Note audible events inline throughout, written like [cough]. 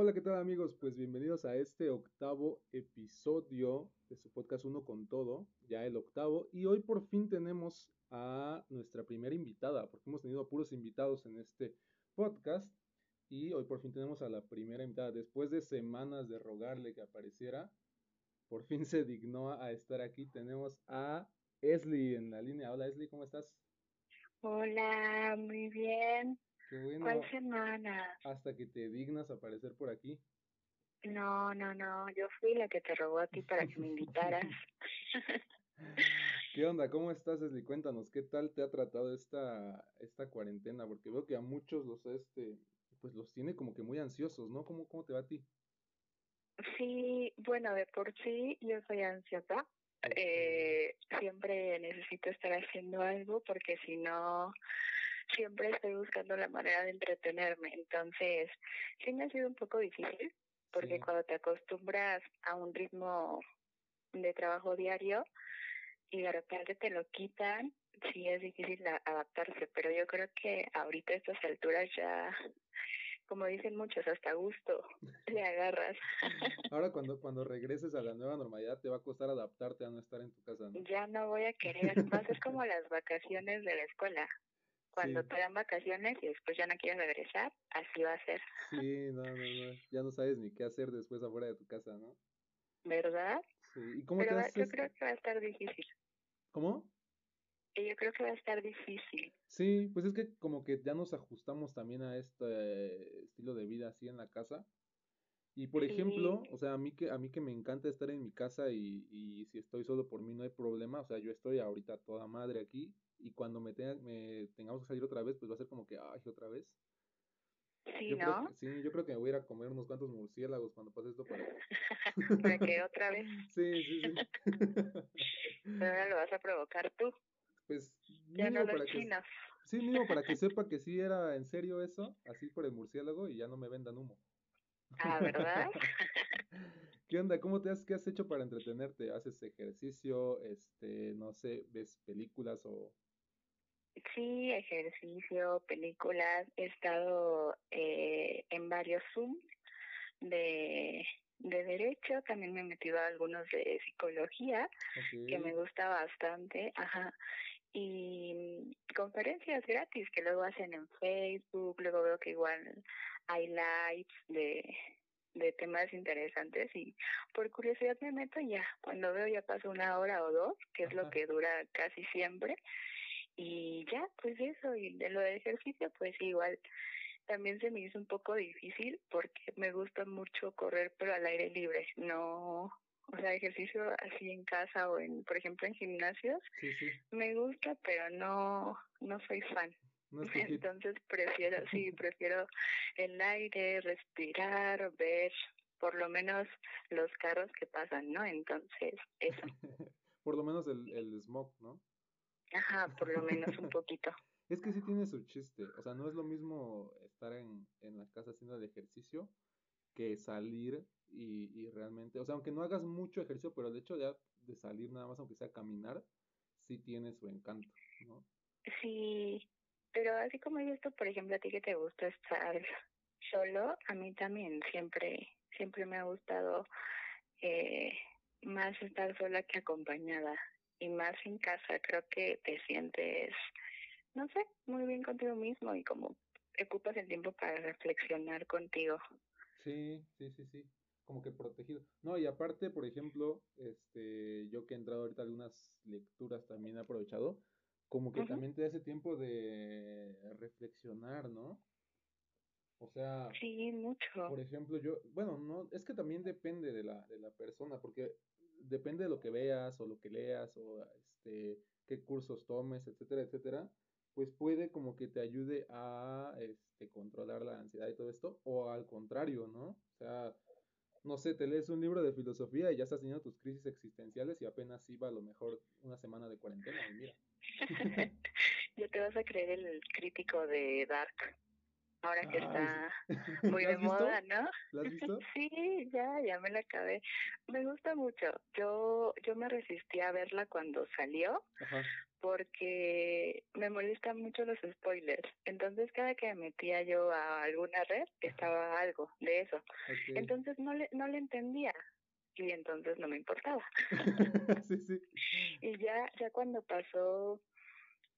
Hola, ¿qué tal amigos? Pues bienvenidos a este octavo episodio de su podcast Uno con Todo, ya el octavo, y hoy por fin tenemos a nuestra primera invitada, porque hemos tenido puros invitados en este podcast, y hoy por fin tenemos a la primera invitada. Después de semanas de rogarle que apareciera, por fin se dignó a estar aquí. Tenemos a Esli en la línea. Hola Esli, ¿cómo estás? Hola, muy bien. Qué bueno. ¿Cuál semana? Hasta que te dignas aparecer por aquí. No, no, no, yo fui la que te robó a ti para que me invitaras. [laughs] ¿Qué onda? ¿Cómo estás, Esli? Cuéntanos, ¿qué tal te ha tratado esta, esta cuarentena? Porque veo que a muchos los, este, pues los tiene como que muy ansiosos, ¿no? ¿Cómo, cómo te va a ti? Sí, bueno, de por sí yo soy ansiosa. Eh, siempre necesito estar haciendo algo porque si no, siempre estoy buscando la manera de entretenerme. Entonces, sí me ha sido un poco difícil porque Sí. cuando te acostumbras a un ritmo de trabajo diario y de repente te lo quitan, sí es difícil adaptarse, pero yo creo que ahorita a estas alturas ya, como dicen muchos, hasta gusto [laughs] le agarras. [laughs] Ahora cuando, [laughs] cuando regreses a la nueva normalidad te va a costar adaptarte a no estar en tu casa, ¿no? Ya no voy a querer, a ser como las vacaciones de la escuela. Cuando Sí. te dan vacaciones y después ya no quieres regresar, así va a ser, Sí, no, no, no. Ya no sabes ni qué hacer después afuera de tu casa, ¿no? ¿verdad? Sí. ¿Y cómo te Pero yo creo que va a estar difícil. ¿Cómo? Yo creo que va a estar difícil. Sí, pues es que como que ya nos ajustamos también a este estilo de vida así en la casa. Y por Sí, ejemplo, o sea, a mí que a mí que me encanta estar en mi casa y, y si estoy solo por mí no hay problema, o sea, yo estoy ahorita toda madre aquí y cuando me, me tengamos que salir otra vez, pues va a ser como que, ay, otra vez. sí, Yo ¿no? sí, yo creo que me voy a ir a comer unos cuantos murciélagos cuando pase esto para [laughs] [laughs] Para que otra vez, [laughs] Sí, sí, sí. pero ahora lo vas a provocar tú, Pues ya no los para que chinos. sí, mínimo para que sepa que sí era en serio eso, así por el murciélago y ya no me vendan humo. Ah, ¿verdad? ¿Qué onda? ¿Cómo te has, qué has hecho para entretenerte? ¿Haces ejercicio? Este, no sé, ves películas o Sí, ejercicio, películas. He estado eh, en varios Zoom de, de derecho, también me he metido a algunos de psicología, que me gusta bastante, ajá. Y conferencias gratis que luego hacen en Facebook, luego veo que igual hay lives de, de temas interesantes y por curiosidad me meto ya, cuando veo ya paso una hora o dos, que es lo que dura casi siempre, y ya, pues eso, y de lo de ejercicio, pues igual también se me hizo un poco difícil porque me gusta mucho correr, pero al aire libre, no, o sea, ejercicio así en casa o en, por ejemplo, en gimnasios, sí, sí, me gusta, pero no, no soy fan. no. [laughs] Entonces prefiero, sí, [laughs] prefiero el aire, respirar, ver por lo menos los carros que pasan, ¿no? Entonces, eso, [laughs] Por lo menos el, el smog, ¿no? Ajá, por lo menos un poquito. [laughs] Es que sí tiene su chiste, o sea, no es lo mismo estar en, en la casa haciendo el ejercicio que salir y, y realmente, o sea, aunque no hagas mucho ejercicio, pero el hecho de, de salir nada más, aunque sea caminar, sí tiene su encanto, ¿no? Sí, pero así como he visto, por ejemplo, a ti que te gusta estar solo, a mí también siempre, siempre me ha gustado eh, más estar sola que acompañada y más en casa. Creo que te sientes, no sé, muy bien contigo mismo y como ocupas el tiempo para reflexionar contigo. Sí, sí, sí, sí, como que protegido. No, y aparte, por ejemplo, este, yo que he entrado ahorita a algunas lecturas también he aprovechado, como que también te da ese tiempo de reflexionar, ¿no? O sea, Sí, mucho. por ejemplo, yo, bueno, no, es que también depende de la, de la persona, porque depende de lo que veas o lo que leas o este, qué cursos tomes, etcétera, etcétera, pues puede como que te ayude a este, controlar la ansiedad y todo esto, o al contrario, ¿no? O sea, no sé, te lees un libro de filosofía y ya estás teniendo tus crisis existenciales y apenas iba a lo mejor una semana de cuarentena y mira. [laughs] Ya te vas a creer el crítico de Dark. Ahora que está [laughs] muy ¿La de visto? moda, ¿no? ¿La has visto? [laughs] Sí, ya, ya me la acabé. Me gusta mucho. Yo, yo me resistí a verla cuando salió Ajá. porque me molestan mucho los spoilers. Entonces, cada que me metía yo a alguna red, estaba [laughs] algo de eso. Entonces, no le, no le entendía y entonces no me importaba. sí, sí. Y ya, ya cuando pasó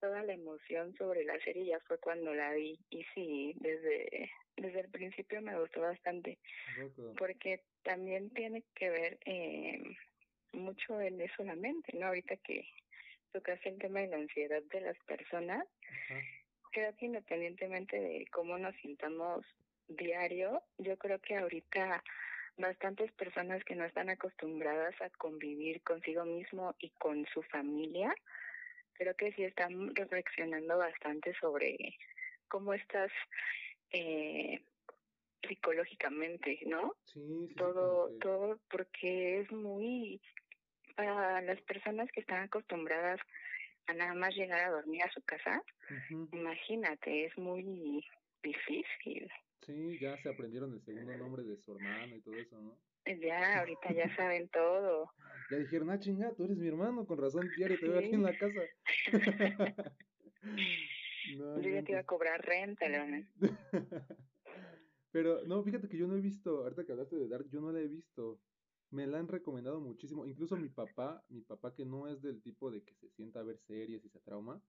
toda la emoción sobre la serie, ya fue cuando la vi. Y sí, desde, desde el principio me gustó bastante, porque también tiene que ver eh, mucho en eso la mente, ¿no? Ahorita que tocaste el tema de la ansiedad de las personas, Ajá. creo que independientemente de cómo nos sintamos diario, yo creo que ahorita bastantes personas que no están acostumbradas a convivir consigo mismo y con su familia, creo que sí están reflexionando bastante sobre cómo estás eh, psicológicamente, ¿no? Sí, sí, todo, todo porque es muy para las personas que están acostumbradas a nada más llegar a dormir a su casa, imagínate, es muy difícil. Sí, ya se aprendieron el segundo nombre de su hermano y todo eso, ¿no? Ya, ahorita ya [laughs] saben todo. Ya dijeron, ah, chinga, tú eres mi hermano, con razón, diario te veo aquí en la casa. [laughs] No Yo ya te iba a inventes. cobrar renta, Leona. [laughs] Pero no, fíjate que yo no he visto, ahorita que hablaste de Dark, yo no la he visto. Me la han recomendado muchísimo. Incluso mi papá, mi papá que no es del tipo de que se sienta a ver series y se trauma,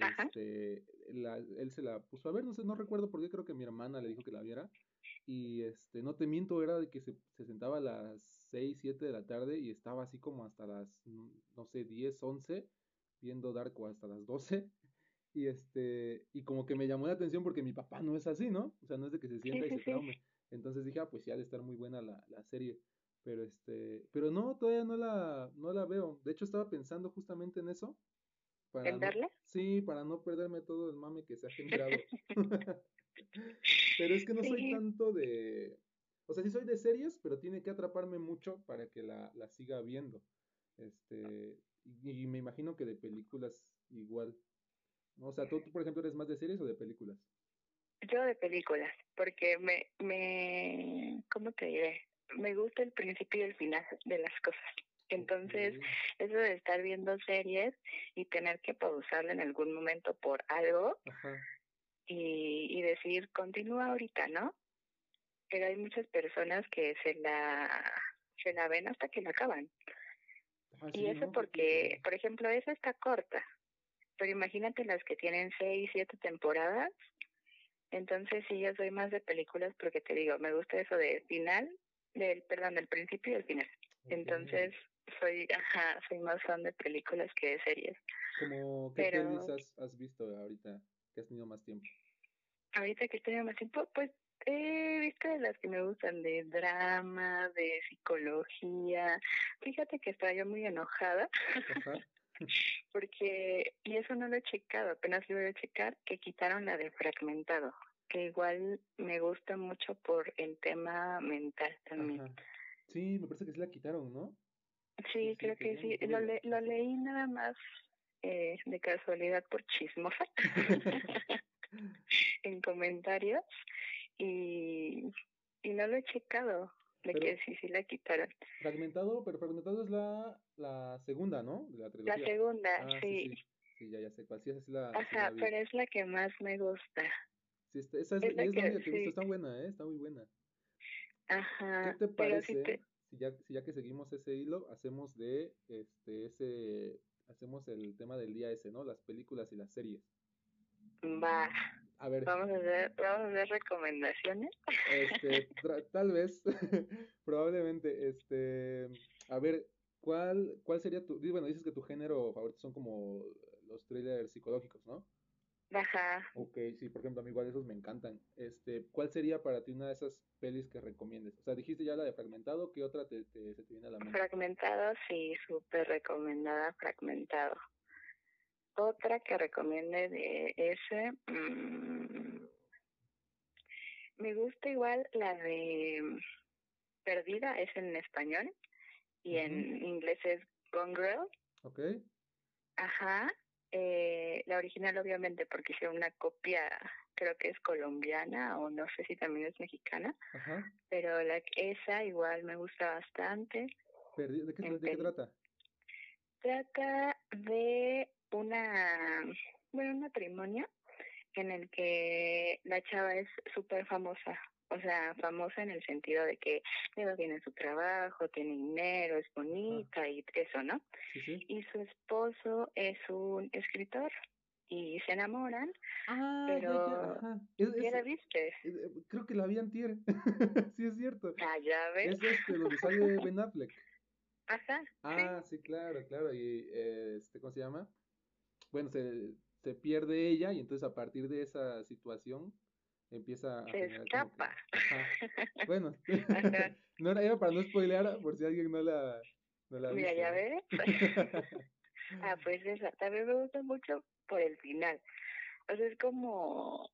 Ajá. este, la- él se la puso a ver, no sé, no recuerdo por qué, creo que mi hermana le dijo que la viera. Y este, no te miento, era de que se, se sentaba a las 6, 7 de la tarde y estaba así como hasta las, no sé, 10, 11, viendo Dark o hasta las 12. [laughs] Y este, y como que me llamó la atención porque mi papá no es así, ¿no? O sea, no es de que se sienta y se traume. Entonces dije, ah, pues ya ha de estar muy buena la, la serie. Pero este, pero no, todavía no la, no la veo. De hecho, estaba pensando justamente en eso. Para ¿En no, sí, para no perderme todo el mame que se ha generado. [laughs] [laughs] Pero es que no soy tanto de, o sea, sí soy de series, pero tiene que atraparme mucho para que la, la siga viendo. Este, y, y me imagino que de películas igual. O sea, ¿tú, tú, por ejemplo, eres más de series o de películas? Yo de películas, porque me, me, ¿cómo te diré? Me gusta el principio y el final de las cosas. Entonces, eso de estar viendo series y tener que pausarla en algún momento por algo Ajá. y, y decir, continúa ahorita, ¿no? Pero hay muchas personas que se la, se la ven hasta que la acaban. Ah, Y eso ¿no? porque, por ejemplo, esa está corta. Pero imagínate las que tienen seis, siete temporadas. Entonces sí, yo soy más de películas porque te digo, me gusta eso de final, del, perdón, del principio y del final. Entonces soy, ajá, soy más fan de películas que de series. Como, ¿qué pero- has, has visto ahorita que has tenido más tiempo? Ahorita que estoy más tiempo, pues he visto de las que me gustan de drama, de psicología. Fíjate que estaba yo muy enojada Ajá. [laughs] porque, y eso no lo he checado, apenas lo voy a checar, que quitaron la de fragmentado, que igual me gusta mucho por el tema mental también. Ajá. Sí, me parece que sí la quitaron, ¿no? Sí, sí, creo que sí. Lo, le- lo leí nada más eh, de casualidad por chismosa [laughs] [laughs] en comentarios y, y no lo he checado de Pero- que sí, sí la quitaron. Fragmentado, pero Fragmentado es la, la segunda, ¿no? De la La trilogía. segunda, Ah, sí. sí, ya, ya sé cuál. Sí, esa sí la, la Ajá, vi. pero es la que más me gusta. Sí, esta- esa es, es la es la que- que sí. Está buena, ¿eh? Está muy buena. Ajá. ¿Qué te parece te- si ya, si ya que seguimos ese hilo, hacemos de este ese hacemos el tema del día ese, ¿no? Las películas y las series. Va, A ver, vamos a hacer, vamos a hacer recomendaciones. este tal vez [laughs] probablemente este a ver, ¿cuál cuál sería tu bueno, dices que tu género favorito son como los thrillers psicológicos, ¿no? Ajá. Ok, sí, por ejemplo, a mí igual esos me encantan. Este, ¿cuál sería para ti una de esas pelis que recomiendes? O sea, dijiste ya la de Fragmentado, ¿qué otra te, te- se te viene a la mente? Fragmentado, sí, súper recomendada, fragmentado. Otra que recomiende de ese, mm, me gusta igual la de Perdida, es en español, y en inglés es Gone Girl. Ok, Ajá. Eh, la original obviamente porque hicieron una copia creo que es colombiana o no sé si también es mexicana, Ajá. pero la esa igual me gusta bastante. ¿De qué, En de qué peli- trata? Trata de una, bueno, un matrimonio en el que la chava es súper famosa, o sea, famosa en el sentido de que le va bien en su trabajo, tiene dinero, es bonita y eso, ¿no? Sí, sí. Y su esposo es un escritor y se enamoran, Ah, ya, ya, pero ¿ya es- la viste? eh, eh, creo que la vi antier. [laughs] sí, es cierto. Ah, ya ves. Es este, donde sale Ben Affleck. [laughs] Ajá, sí. Ah, sí, claro, claro. Y eh, este, ¿cómo se llama? Bueno, se, se pierde ella y entonces a partir de esa situación empieza a Se que- escapa. [laughs] Bueno, [laughs] no era, era para no spoilear por si alguien no la, no la Mira, ya ves. [laughs] Ah, pues esa también me gusta mucho por el final. O sea, es como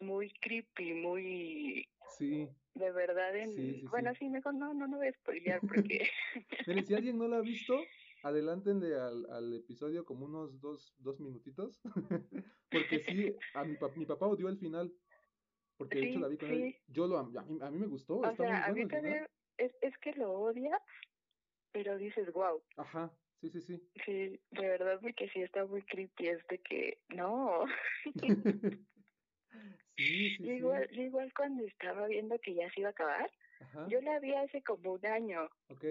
muy creepy, muy Sí, de verdad en... Sí, sí, bueno, sí. sí, mejor no, no, no voy a spoilear porque... Miren, si alguien no la ha visto, adelántenle al, al episodio como unos dos, dos minutitos, [laughs] porque sí, [laughs] a mi, pap- mi papá odió el final, porque de hecho la vi con él, yo lo, a mí, a mí me gustó, o está muy sea, a bueno mí el final. también es, es que lo odias, pero dices, wow, Ajá, sí, sí, sí. sí, de verdad, porque sí está muy creepy, es de que, no. [laughs] Sí, sí, Yo sí. igual, igual cuando estaba viendo que ya se iba a acabar, Ajá, yo la vi hace como un año, ok.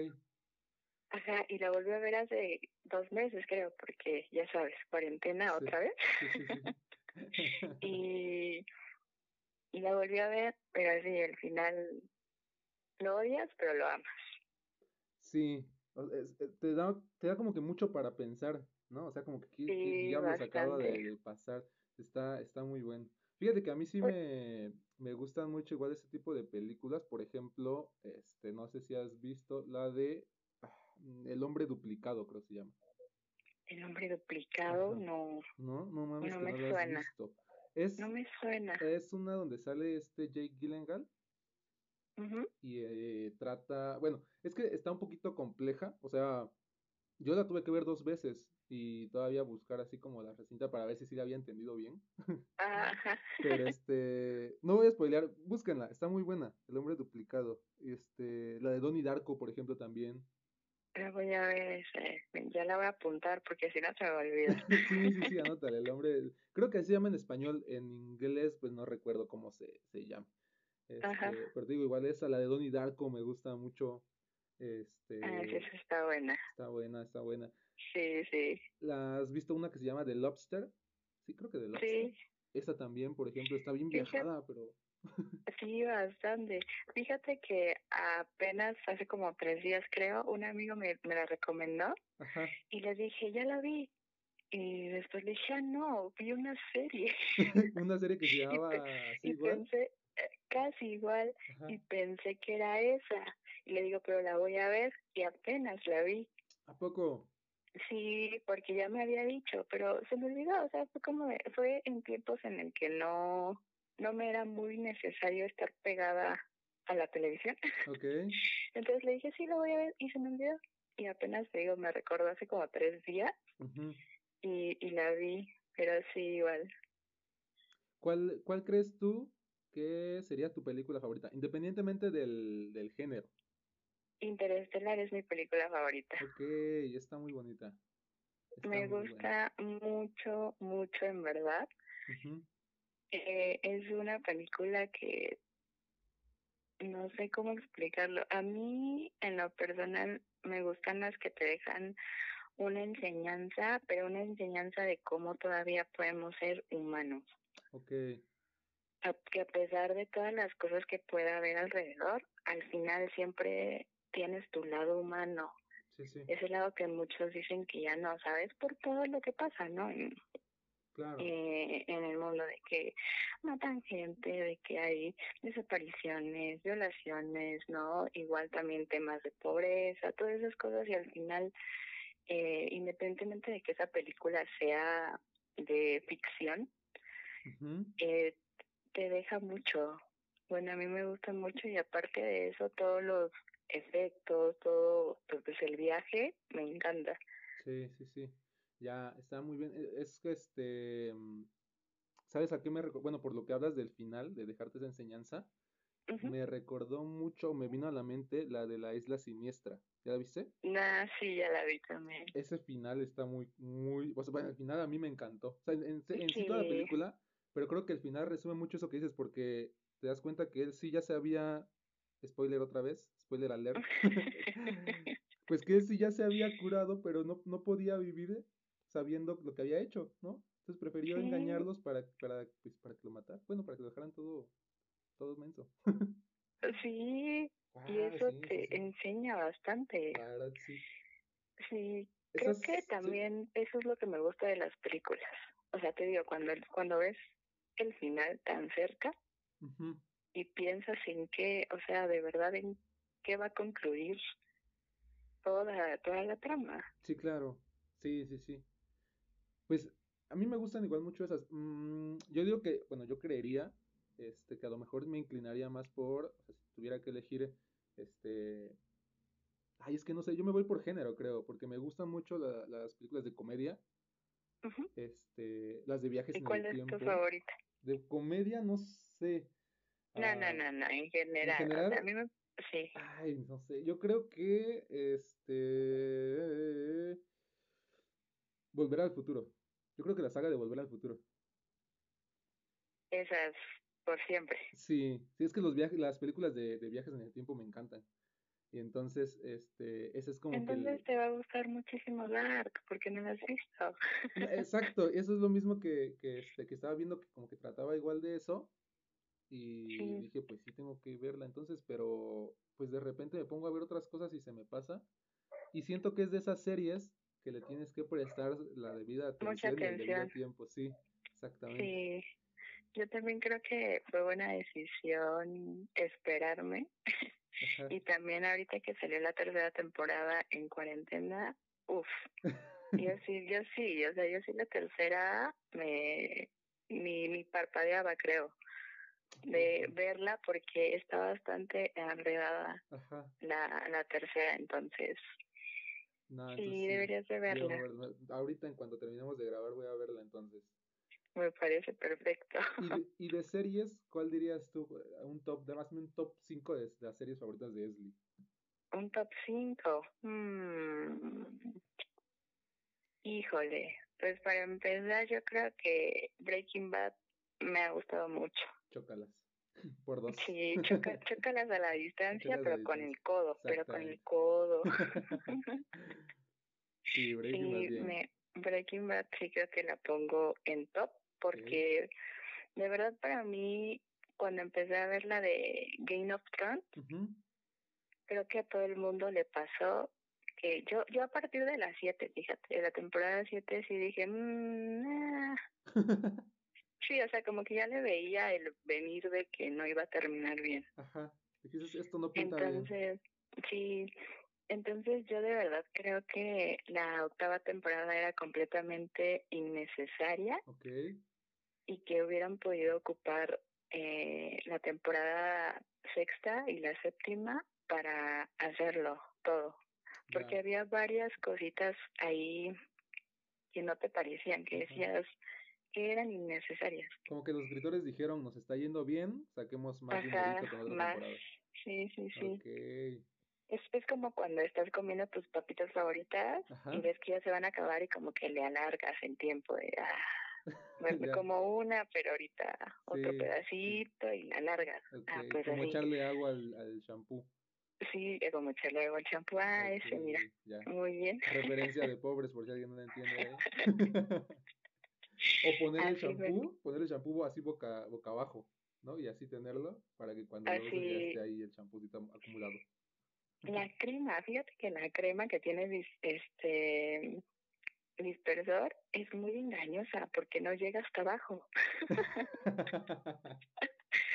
Ajá, y la volví a ver hace dos meses, creo, porque ya sabes, cuarentena Sí. otra vez, Sí, sí, sí. [laughs] [laughs] y, y la volví a ver, pero así, al final lo odias, pero lo amas. Sí, es- te da, te da como que mucho para pensar, ¿no? O sea, como que qué, qué diablos acaba de, pasar. Está, está muy bueno. Fíjate que a mí sí me, me gustan mucho igual ese tipo de películas. Por ejemplo, este, no sé si has visto la de El hombre duplicado, creo que se llama. El hombre duplicado, Ajá. no, No, no mames No que me no suena. visto. Es, no me suena. es una donde sale este Jake Gyllenhaal Ujú. y eh, trata, bueno, es que está un poquito compleja, o sea, yo la tuve que ver dos veces y todavía buscar así como la recinta para ver si sí la había entendido bien, Ajá. pero [laughs] este, no voy a spoilear, búsquenla, está muy buena, El hombre duplicado, este, la de Donnie Darko, por ejemplo, también, La voy a ver, ese, ya la voy a apuntar porque si no se me va a olvidar. [laughs] sí, sí, sí, [laughs] anótale, el hombre, creo que así se llama en español, en inglés, pues no recuerdo cómo se, se llama, Ajá. este, pero te digo, igual esa, la de Donnie Darko me gusta mucho, este, Ah, sí, esa está buena. está buena, está buena. Sí, sí, ¿La has visto una que se llama The Lobster? Sí, creo que The Lobster. sí, Esa también, por ejemplo, está bien viajada, pero... sí, bastante. Fíjate que apenas hace como tres días, creo, un amigo me, me la recomendó Ajá. y le dije, ya la vi. Y después le dije, ah, no, vi una serie. [laughs] Una serie que se [laughs] llamaba así y igual. pensé, eh, casi igual, Ajá. y pensé que era esa. Y le digo, pero la voy a ver y apenas la vi. ¿A poco? Sí, porque ya me había dicho, pero se me olvidó, o sea, fue como, fue en tiempos en el que no, no me era muy necesario estar pegada a la televisión. [laughs] Ok. Entonces le dije, sí, lo voy a ver, y se me olvidó. Y apenas, te digo, me recordó hace como tres días ujú. y, y la vi, pero sí, igual. ¿Cuál, cuál crees tú que sería tu película favorita? Independientemente del, del género. Interestelar es mi película favorita. Ok, está muy bonita. Está Me muy buena. gusta mucho, mucho, en verdad. Ujú. Eh, es una película que no sé cómo explicarlo. A mí, en lo personal, me gustan las que te dejan una enseñanza, pero una enseñanza de cómo todavía podemos ser humanos. Ok, A- que a pesar de todas las cosas que pueda haber alrededor, al final siempre tienes tu lado humano. sí, sí, Ese lado que muchos dicen que ya no, ¿sabes? Por todo lo que pasa, ¿no? Claro. eh, en el mundo de que matan gente, de que hay desapariciones, violaciones, ¿no? Igual también temas de pobreza, todas esas cosas y al final, eh, independientemente de que esa película sea de ficción, eh, te deja mucho. Bueno, a mí me gusta mucho y aparte de eso, todos los efectos, todo, pues el viaje, me encanta. Sí, sí, sí. Ya está muy bien. E- Es que este. mm, ¿Sabes a qué me recordó? Bueno, por lo que hablas del final, de dejarte esa enseñanza, me recordó mucho, me vino a la mente la de la isla siniestra. ¿Ya la viste? Nah, sí, ya la vi también. Ese final está muy, muy, o sea, bueno, el final a mí me encantó. O sea, en, sí. toda la película, pero creo que el final resume mucho eso que dices, porque te das cuenta que él sí ya se había, spoiler otra vez, spoiler alert, [laughs] [laughs] pues que él sí ya se había curado, pero no, no podía vivir sabiendo lo que había hecho, ¿no? Entonces prefirió engañarlos para, para, pues, para que lo mataran, bueno, para que lo dejaran todo todo menso. sí, y ah, eso te enseña bastante. Claro, sí. Sí, creo que también eso es lo que me gusta de las películas. O sea, te digo, cuando, cuando ves el final tan cerca y piensas en qué, o sea, de verdad en qué va a concluir toda, toda la trama. Sí, claro. Sí, sí, sí. Pues a mí me gustan igual mucho esas. Mm, yo digo que, bueno, yo creería este, que a lo mejor me inclinaría más por, o sea, si tuviera que elegir, este, ay, es que no sé, yo me voy por género, creo, porque me gustan mucho las películas de comedia, este, las de viajes en cuál el tiempo. ¿Cuál es tu favorita? De comedia, no sé. No, no, ah, no, no, en general. ¿En general? a mí me... Sí. Ay, no sé, yo creo que, este, Volver al futuro. Yo creo que la saga de Volver al futuro. Esas por siempre. Sí, sí, es que los viajes, las películas de, viajes en el tiempo me encantan. Y entonces, este, ese es como entonces te va a gustar muchísimo Dark, porque no lo has visto. Exacto, eso es lo mismo que, que, este, que estaba viendo, que como que trataba igual de eso. Y dije, pues sí tengo que verla entonces, pero pues de repente me pongo a ver otras cosas y se me pasa. Y siento que es de esas series que le tienes que prestar la debida atención, Mucha atención. y el tiempo, sí, exactamente. Sí. Yo también creo que fue buena decisión esperarme. [laughs] y también ahorita que salió la tercera temporada en cuarentena, uff, yo [laughs] sí, yo sí, o sea, yo sí la tercera me ni, ni parpadeaba, creo, de verla porque está bastante enredada la, la tercera, entonces sí, deberías de verla. Ahorita en cuanto terminemos de grabar voy a verla entonces. Me parece perfecto. ¿Y de, [laughs] series, cuál dirías tú? Un top, más un top 5 de, las series favoritas de Esli. Un top 5. Hmm. Híjole, pues para empezar yo creo que Breaking Bad me ha gustado mucho. Chócalas. Por dos. Sí, [laughs] chócalas a la distancia, pero con el codo, pero con el codo. [laughs] sí, Breaking Bad. Breaking Bad sí creo que la pongo en top porque de verdad para mí cuando empecé a ver la de Game of Thrones creo que a todo el mundo le pasó que yo yo a partir de las 7, fíjate, de la temporada 7 sí dije, mmm, [laughs] sí, o sea, como que ya le veía el venir de que no iba a terminar bien. Ajá, esto no pinta Entonces, sí, entonces yo de verdad creo que la octava temporada era completamente innecesaria y que hubieran podido ocupar eh, la temporada sexta y la séptima para hacerlo todo. Porque había varias cositas ahí que no te parecían, que decías que eran innecesarias. Como que los escritores dijeron, nos está yendo bien, saquemos más Ajá, más. Sí, sí, sí. Es, es como cuando estás comiendo tus papitas favoritas y ves que ya se van a acabar y como que le alargas en tiempo de, ah, [laughs] como una, pero ahorita otro pedacito y la alargas. Ah, pues como echarle agua al, al shampoo. Sí, como echarle agua al shampoo. Ah, ese, mira. Muy bien. Referencia de [laughs] pobres, por si alguien no la entiende. ¿eh? [laughs] o poner el shampoo, poner el shampoo así boca, boca abajo, ¿no? Y así tenerlo para que cuando lo uses ya esté ahí el shampoo acumulado. La crema, fíjate que la crema que tiene este dispersor es muy engañosa porque no llega hasta abajo. [laughs] [laughs]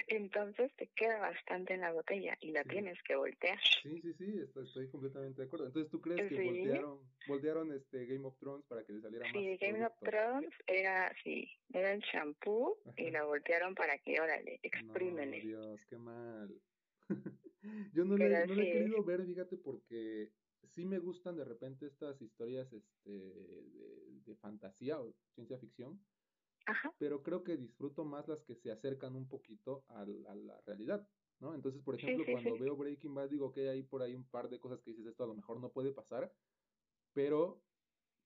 Entonces te queda bastante en la botella y la tienes que voltear. Sí, sí, sí, estoy, completamente de acuerdo. Entonces, ¿tú crees que voltearon, voltearon este Game of Thrones para que le saliera más? Sí, Game of Thrones era, sí, era el shampoo y la voltearon para que, órale, exprímele. No, Dios, qué mal. [laughs] Yo no, le, no he querido ver, fíjate, porque sí me gustan de repente estas historias este, de, fantasía o ciencia ficción, pero creo que disfruto más las que se acercan un poquito a, la realidad, ¿no? Entonces, por ejemplo, cuando veo Breaking Bad, digo que hay por ahí un par de cosas que dices, esto a lo mejor no puede pasar, pero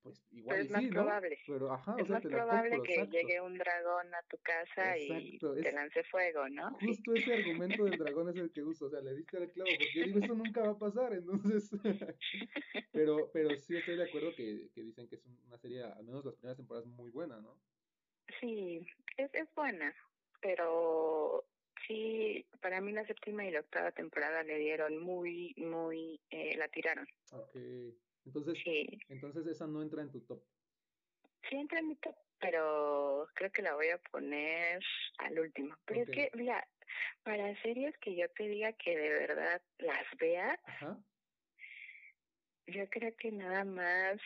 pues igual es más sí, probable. ¿no? Pero, ajá, es más probable que llegue un dragón a tu casa y te lance fuego, ¿no? Justo ese argumento del dragón es el que uso, o sea, le diste al clavo, porque yo digo, eso nunca va a pasar, entonces, [laughs] pero, pero sí estoy de acuerdo que, que dicen que es una serie, al menos las primeras temporadas, muy buena, ¿no? Sí, es, es buena, pero sí, para mí la séptima y la octava temporada le dieron muy, muy, eh, la tiraron. Ok. Entonces, entonces esa no entra en tu top. Sí entra en mi top, pero creo que la voy a poner al último. Pero es que, mira, para series que yo te diga que de verdad las veas, yo creo que nada más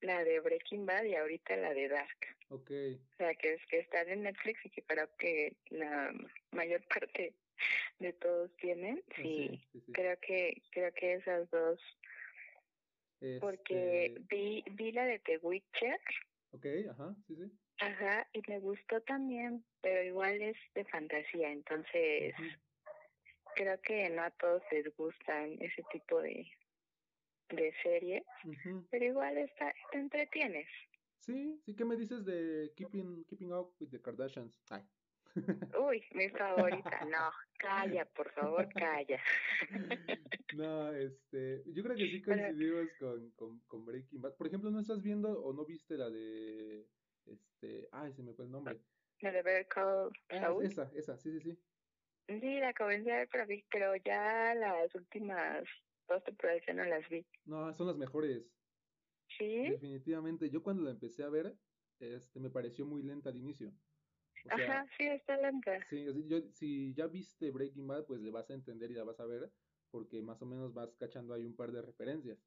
la de Breaking Bad y ahorita la de Dark. Ok. O sea, que es que están en Netflix y que creo que la mayor parte de todos tienen. Ah, sí, creo que creo que esas dos porque este vi, vi la de The Witcher. Ok, ajá, sí, sí. Ajá, y me gustó también, pero igual es de fantasía, entonces creo que no a todos les gustan ese tipo de, de series, pero igual está, te entretienes. Sí, sí, ¿qué me dices de Keeping, keeping Up with the Kardashians? Ay. [laughs] Uy, mi favorita, no, calla, por favor, calla. [laughs] No, este, yo creo que sí coincidimos con, con, con, Breaking Bad. Por ejemplo, ¿no estás viendo o no viste la de, este, ay, se me fue el nombre? La de Better Call ah, esa, esa, sí, sí, sí. Sí, la comencé a ver, pero ya las últimas dos temporadas ya no las vi. No, son las mejores. Sí. Definitivamente. Yo cuando la empecé a ver, este, me pareció muy lenta al inicio. Ajá, sí, está lenta. Sí, yo, si ya viste Breaking Bad, pues le vas a entender y la vas a ver, porque más o menos vas cachando ahí un par de referencias.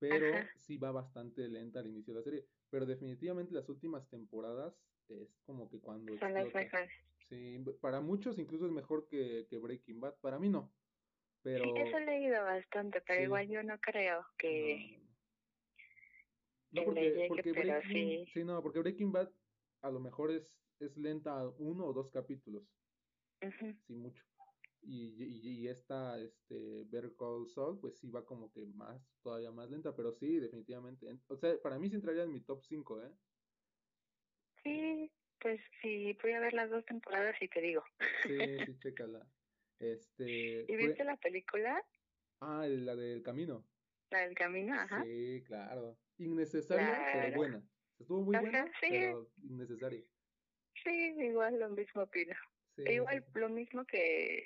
Pero sí va bastante lenta al inicio de la serie. Pero definitivamente las últimas temporadas es como que cuando... Son las mejores. Sí, para muchos incluso es mejor que, que Breaking Bad. Para mí no. Pero... Sí, eso he leído bastante, pero igual yo no creo que... No, porque, porque Breaking, sí. no, porque Breaking Bad a lo mejor es, es lenta uno o dos capítulos. Sí, mucho. Y, y, esta, este, Better Call Saul, pues sí va como que más, todavía más lenta, pero sí, definitivamente. O sea, para mí sí entraría en mi top 5, ¿eh? Sí, pues sí, voy a ver las dos temporadas y te digo. Sí, [laughs] sí, chécala. Este, ¿Y viste la película? Ah, la del camino. La del camino, ajá. Sí, claro. Innecesaria, pero buena. Estuvo muy buena, pero innecesaria. Sí, igual lo mismo opino. igual lo mismo que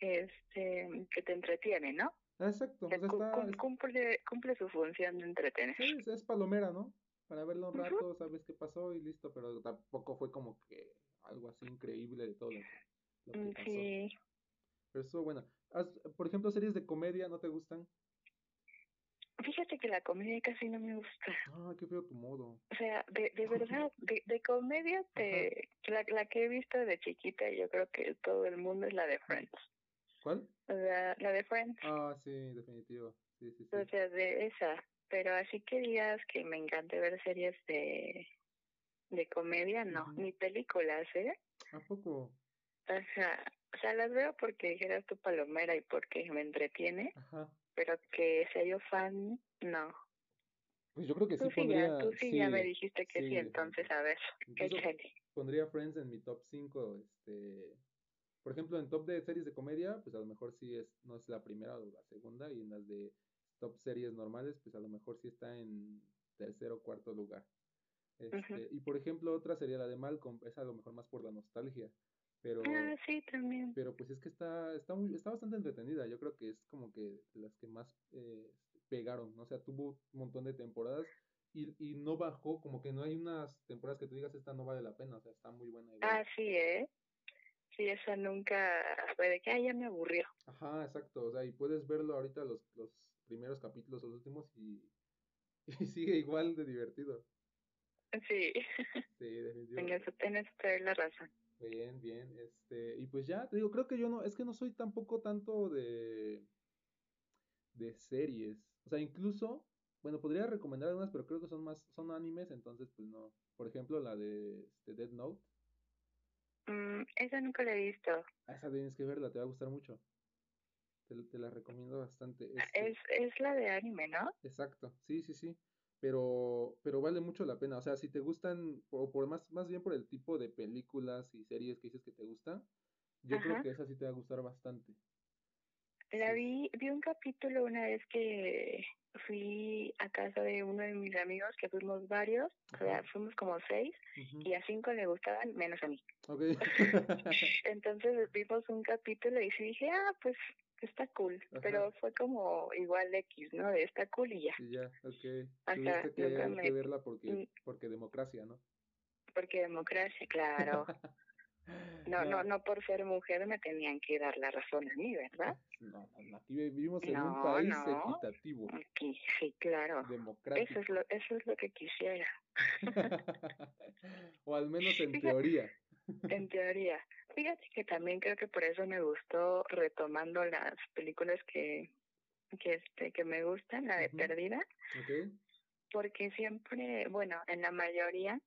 este que te entretiene, ¿no? Exacto. cumple, cumple su función de entretener. Sí, es, palomera, ¿no? Para verlo un rato, sabes qué pasó y listo, pero tampoco fue como que algo así increíble de todo lo que, mm, pasó. Sí. Pero estuvo bueno. Por ejemplo, series de comedia, ¿no te gustan? Fíjate que la comedia casi no me gusta. Ah, qué feo tu modo. O sea, de, de [laughs] verdad, de, de comedia, te, la, la que he visto de chiquita, yo creo que todo el mundo es la de Friends. ¿Cuál? La, la de Friends. Ah, sí, definitivo. Sí, sí, sí. O sea, de esa. Pero así que digas que me encanta ver series de, de comedia, no. Ni películas, ¿eh? ¿A poco? O sea, o sea, las veo porque dijeras tu palomera y porque me entretiene. Ajá. Pero que sea yo fan, no. Pues yo creo que sí, pondría... tú sí, ya me dijiste que sí, entonces a ver, [laughs] échale. Pondría Friends en mi top 5, este... Por ejemplo, en top de series de comedia, pues a lo mejor sí es, no es la primera o la segunda, y en las de top series normales, pues a lo mejor sí está en tercer o cuarto lugar. Este, Y por ejemplo, otra sería la de Malcolm, es a lo mejor más por la nostalgia. Pero, ah, sí, también. Pero pues es que está, está, muy, está bastante entretenida. Yo creo que es como que las que más eh, pegaron, ¿no? O sea, tuvo un montón de temporadas y, y no bajó, como que no hay unas temporadas que tú digas, esta no vale la pena, o sea, está muy buena. Ah, sí, ¿eh? Sí, esa nunca fue de que, ah, ya me aburrió. Ajá, exacto, o sea, y puedes verlo ahorita los, los primeros capítulos, los últimos, y, [laughs] y sigue igual de divertido. Sí. Sí, [laughs] definitivamente. En eso la razón. Bien, bien, este, y pues ya, te digo, creo que yo no, es que no soy tampoco tanto de, de series, o sea, incluso bueno, podría recomendar algunas, pero creo que son más, son animes, entonces pues no. Por ejemplo, la de este, Dead Note. Mm, esa nunca la he visto. Ah, esa tienes que verla, te va a gustar mucho. Te, te la recomiendo bastante. Ah, Este, Es, es la de anime, ¿no? Exacto, sí, sí, sí. Pero, pero vale mucho la pena. O sea, si te gustan, o por más, más bien por el tipo de películas y series que dices que te gustan, yo creo que esa sí te va a gustar bastante. La Sí. vi, vi un capítulo una vez que fui a casa de uno de mis amigos, que fuimos varios, o sea, fuimos como seis, y a cinco le gustaban, menos a mí. Ok. [laughs] [laughs] Entonces vimos un capítulo y sí dije, ah, pues está cool, Ajá. pero fue como igual X, ¿no? De está cool y ya, Y ya, ok. Ajá, Tuviste que, que verla porque, Mm. porque democracia, ¿no? porque democracia, claro. No, no, [laughs] no por ser mujer me tenían que dar la razón a mí, ¿verdad? [laughs] No, no, no, aquí vivimos en un país no. equitativo, Aquí, sí, claro. Eso democrático. es lo, eso es lo que quisiera, [laughs] o al menos en teoría. en teoría. Fíjate que también creo que por eso me gustó retomando las películas que, que este, que me gustan, la de. Perdida, porque siempre, bueno, en la mayoría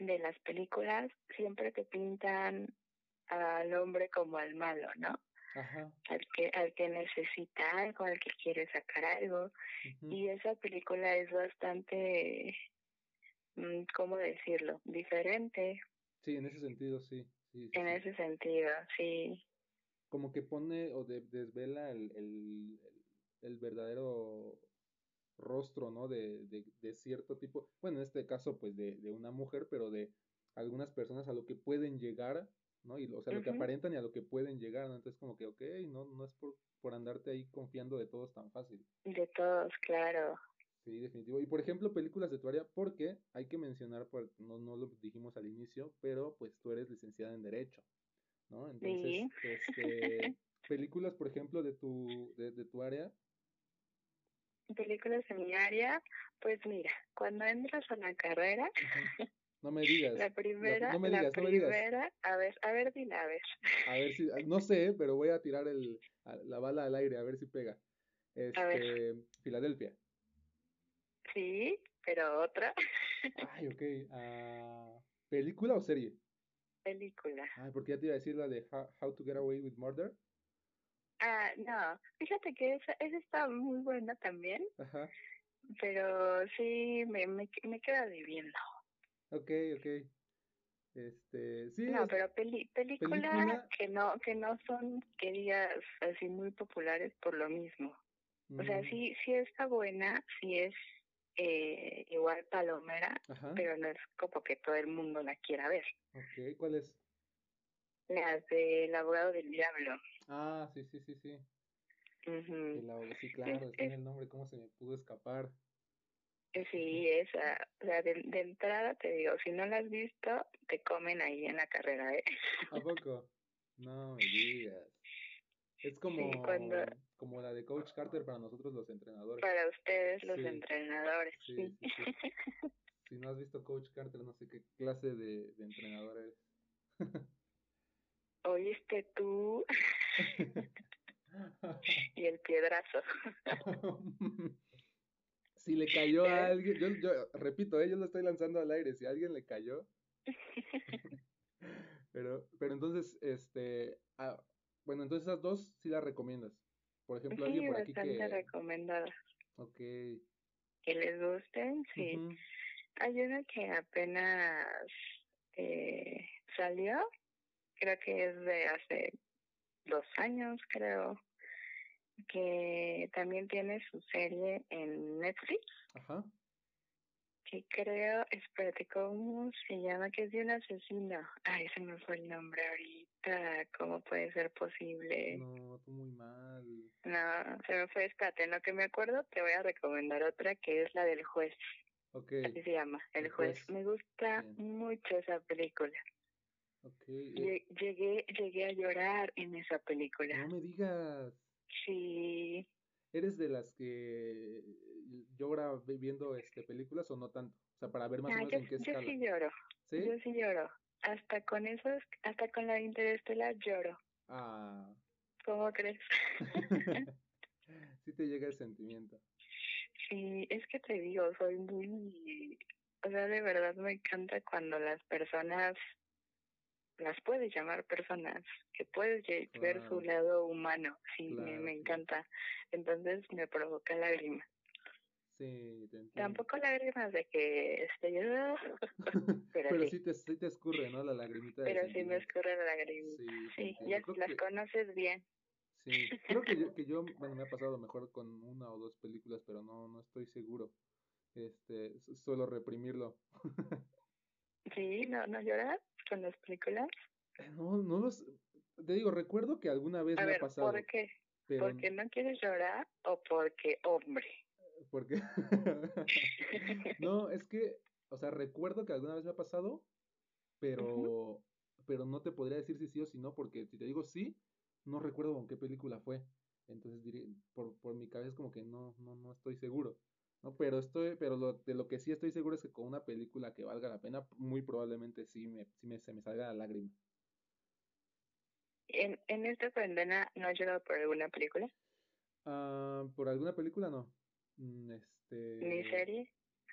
de las películas siempre te pintan al hombre como al malo, ¿no? Ajá. Al que, al que necesita algo, al que quiere sacar algo. Y esa película es bastante, mm, ¿cómo decirlo? Diferente Sí, en ese sentido, sí. Sí, sí, en sí. ese sentido, sí. Como que pone o de- desvela el, el, el verdadero rostro, ¿no? De, de, de cierto tipo, bueno, en este caso, pues de, de una mujer, pero de algunas personas a lo que pueden llegar, ¿no? Y, o sea, lo que aparentan y a lo que pueden llegar, ¿no? Entonces, como que, ok, no, no es por, por andarte ahí confiando de todos tan fácil. De todos, claro. Sí, definitivo. Y por ejemplo, películas de tu área, porque hay que mencionar, pues, no, no lo dijimos al inicio, pero pues tú eres licenciada en Derecho, ¿no? Entonces, Sí. este, [laughs] películas, por ejemplo, de tu, de, de tu área, Películas en mi área, pues mira, cuando entras a la carrera, [laughs] no me digas, la primera, no me la digas, no me digas. primera, a ver, a ver, dile, a ver. A ver si, no sé, pero voy a tirar el, [laughs] la bala al aire, a ver si pega. Este, Filadelfia. Sí, pero otra Ay, ok. ah, ¿película o serie? película. Ay, porque ya te iba a decir la de How, How to Get Away with Murder. Ah, no, fíjate que esa, esa está muy buena también, Ajá. pero sí, me, me, me queda debiendo. Ok, ok. Este, sí, No, es- pero peli, película película. que no, que no son, que digas, así muy populares por lo mismo. O sea, mm, sí, sí está buena, sí es eh, igual palomera, Ajá. pero no es como que todo el mundo la quiera ver. Ok, ¿cuál es? Las del abogado del diablo. Ah, sí, sí, sí, sí. Ujú. El abogado, sí, claro, está en el nombre, ¿cómo se me pudo escapar? Eh, Sí, esa, o sea, de, de entrada te digo, si no la has visto, te comen ahí en la carrera, ¿eh? ¿A poco? No me digas. Es como, cuando- como la de Coach Carter para nosotros los entrenadores. Para ustedes, los Sí, entrenadores. Sí. [laughs] Si no has visto Coach Carter, no sé qué clase de, de entrenador eres. [laughs] Oíste tú [laughs] y el piedrazo. si le cayó a alguien, yo, yo repito, eh, yo lo estoy lanzando al aire, si a alguien le cayó. Pero, pero entonces, este, ah, bueno, entonces esas dos sí las recomiendas. Por ejemplo, alguien Sí, por aquí bastante que, recomendada. ok, Que les gusten, sí. Hay una que apenas eh, salió, creo que es de hace dos años, creo, que también tiene su serie en Netflix, ajá, que creo, espérate, ¿cómo se llama? Que es de un asesino. Ay, se me fue el nombre ahorita, ¿cómo puede ser posible? no, tú muy mal. No, se me fue, espérate, en lo que me acuerdo te voy a recomendar otra que es la del juez, Ok, así se llama, El, El juez. Juez. Me gusta Bien. mucho esa película. ok, eh, Lle- Llegué, llegué a llorar en esa película. no me digas. Sí, ¿Eres de las que llora vi- viendo este películas o no tanto? O sea, para ver más o ah, menos yo, en qué yo escala. sí lloro, ¿Sí? yo sí lloro. Hasta con esos, hasta con la de Interestelar lloro. Ah. ¿Cómo crees? [laughs] [laughs] sí te llega el sentimiento. Sí, es que te digo, soy muy, o sea, de verdad me encanta cuando las personas, las puedes llamar personas, que puedes ver su lado humano, sí, me, encanta. Entonces me provoca lágrimas. Sí, te entiendo. Tampoco lágrimas de que esté yo, [laughs] [laughs] pero, sí. te, sí te escurre, ¿no? La lagrimita. Pero sí me escurre la lagrimita. Sí, ya las conoces bien. Sí, creo que yo, [laughs] que yo, bueno, me ha pasado mejor con una o dos películas, pero no, no estoy seguro. Este, suelo reprimirlo. sí, no, no lloras con las películas. No, no los, te digo, recuerdo que alguna vez me ha pasado. ¿por qué? ¿Porque no quieres llorar o porque hombre? Porque, [laughs] no, es que, o sea, recuerdo que alguna vez me ha pasado, pero, pero no te podría decir si sí o si no, porque si te digo sí, no recuerdo con qué película fue. Entonces diré, por, por mi cabeza es como que no, no, no estoy seguro. ¿no? Pero estoy, pero lo, de lo que sí estoy seguro es que con una película que valga la pena, muy probablemente sí me, sí me se me salga la lágrima. ¿En, en esta cuarentena no has llorado por alguna película? Ah, por alguna película no. Mm, este, ¿Ni serie?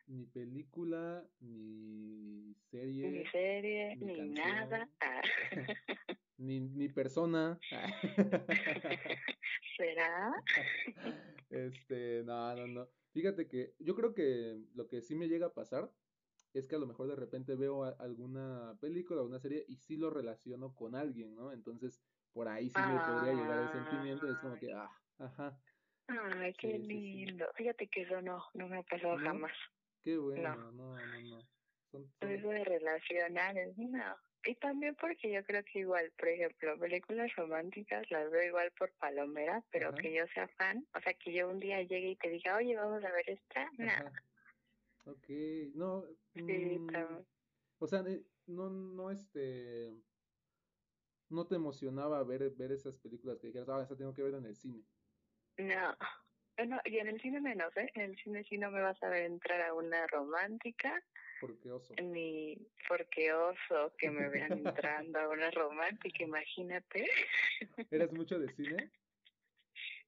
Ni película, ni serie. Ni serie, ni, nada. Ah. [laughs] [laughs] ni, ni persona. [laughs] ¿Será? Este, no, no, no. Fíjate que yo creo que lo que sí me llega a pasar es que a lo mejor de repente veo alguna película o una serie y sí lo relaciono con alguien, ¿no? Entonces, por ahí sí me podría llegar el sentimiento, es como que, ah, ajá. Ay, qué lindo. Fíjate que eso no, no me ha pasado jamás. Qué bueno, no, no, no. no. Son, Eso de relacionar, no. Y también porque yo creo que igual, por ejemplo, películas románticas las veo igual por palomera, pero que yo sea fan, o sea, que yo un día llegue y te diga, oye, vamos a ver esta, nada. Ok, no. Sí, mm, o sea, no, no, este. No te emocionaba ver, ver esas películas que dijeras, ah, esa tengo que ver en el cine. No, bueno, y en el cine menos, ¿eh? En el cine sí no me vas a ver entrar a una romántica porque oso. Ni porque oso que me vean entrando a una romántica, imagínate. ¿Eres mucho de cine?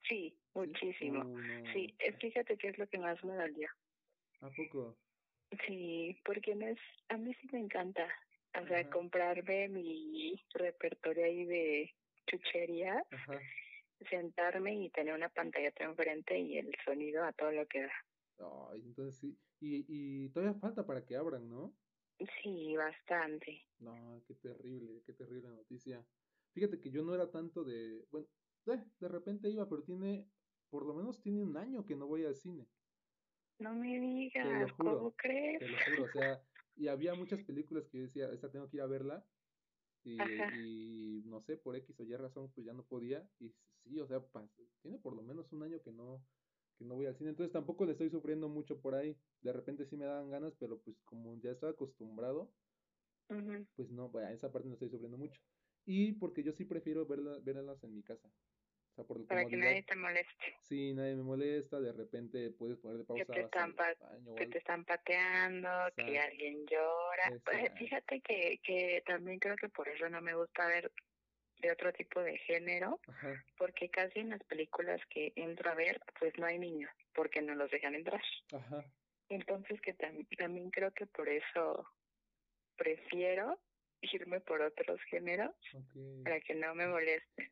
Sí, muchísimo. Sí, fíjate que es lo que más me dolió. ¿A poco? Sí, porque no es, a mí sí me encanta, o sea, comprarme mi repertorio ahí de chuchería, sentarme y tener una pantalla enfrente y el sonido a todo lo que da. Ay, entonces sí. Y, y todavía falta para que abran, ¿no? Sí, bastante. No, qué terrible, qué terrible noticia. Fíjate que yo no era tanto de, bueno, eh, de repente iba, pero tiene, por lo menos tiene un año que no voy al cine. No me digas, ¿cómo crees? Te lo juro, o sea, y había muchas [laughs] películas que yo decía, esta tengo que ir a verla, y, y, no sé, por X o Y razón, pues ya no podía, y sí, o sea, tiene por lo menos un año que no, que no voy al cine, entonces tampoco le estoy sufriendo mucho por ahí. De repente sí me dan ganas, pero pues como ya estoy acostumbrado, pues no, vaya, esa parte no estoy sufriendo mucho. Y porque yo sí prefiero verla, verlas en mi casa. O sea, por Para que nadie te moleste. Sí, nadie me molesta, de repente puedes poner de pausa. Que te están, que te están pateando, que alguien llora. Pues, fíjate que, que también creo que por eso no me gusta ver de otro tipo de género, porque casi en las películas que entro a ver, pues no hay niños, porque no los dejan entrar. Ajá. Entonces que también creo que por eso prefiero irme por otros géneros para que no me moleste.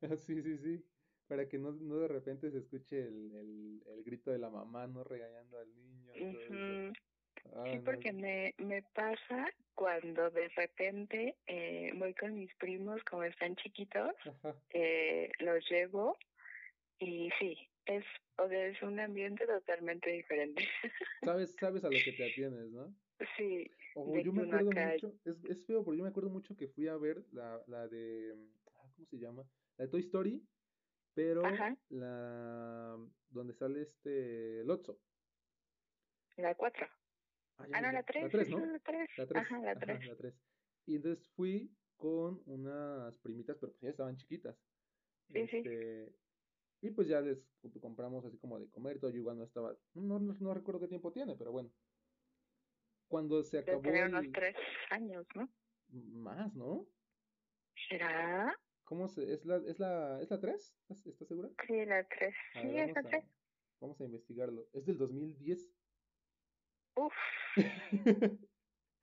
[laughs] sí, sí, sí. Para que no, no de repente se escuche el, el, grito de la mamá, no regañando al niño. Ah, sí, porque me, me pasa cuando de repente eh, voy con mis primos, como están chiquitos, eh, los llevo y sí, es, o sea, es un ambiente totalmente diferente. Sabes, [laughs] sabes a lo que te atienes, ¿no? Sí. yo me acuerdo mucho, es, es feo, pero yo me acuerdo mucho que fui a ver la, la de, ah, ¿cómo se llama? La de Toy Story, pero la donde sale este Lotso. La 4. Ah, ah no, la 3. La 3, ¿no? [laughs] La 3. La 3. Ajá, la 3. la 3. Y entonces fui con unas primitas, pero pues ya estaban chiquitas. Sí, este, sí. Y pues ya les compramos así como de comer, todo yo igual no estaba, no, no, no recuerdo qué tiempo tiene, pero bueno. Cuando se acabó. Tenía unos tres años, ¿no? Más, ¿no? ¿Será? ¿Cómo se, es la, es la, es la 3? ¿Estás segura? Sí, la 3. Sí, es la 3. vamos a investigarlo. Es del 2010. Uf. [laughs]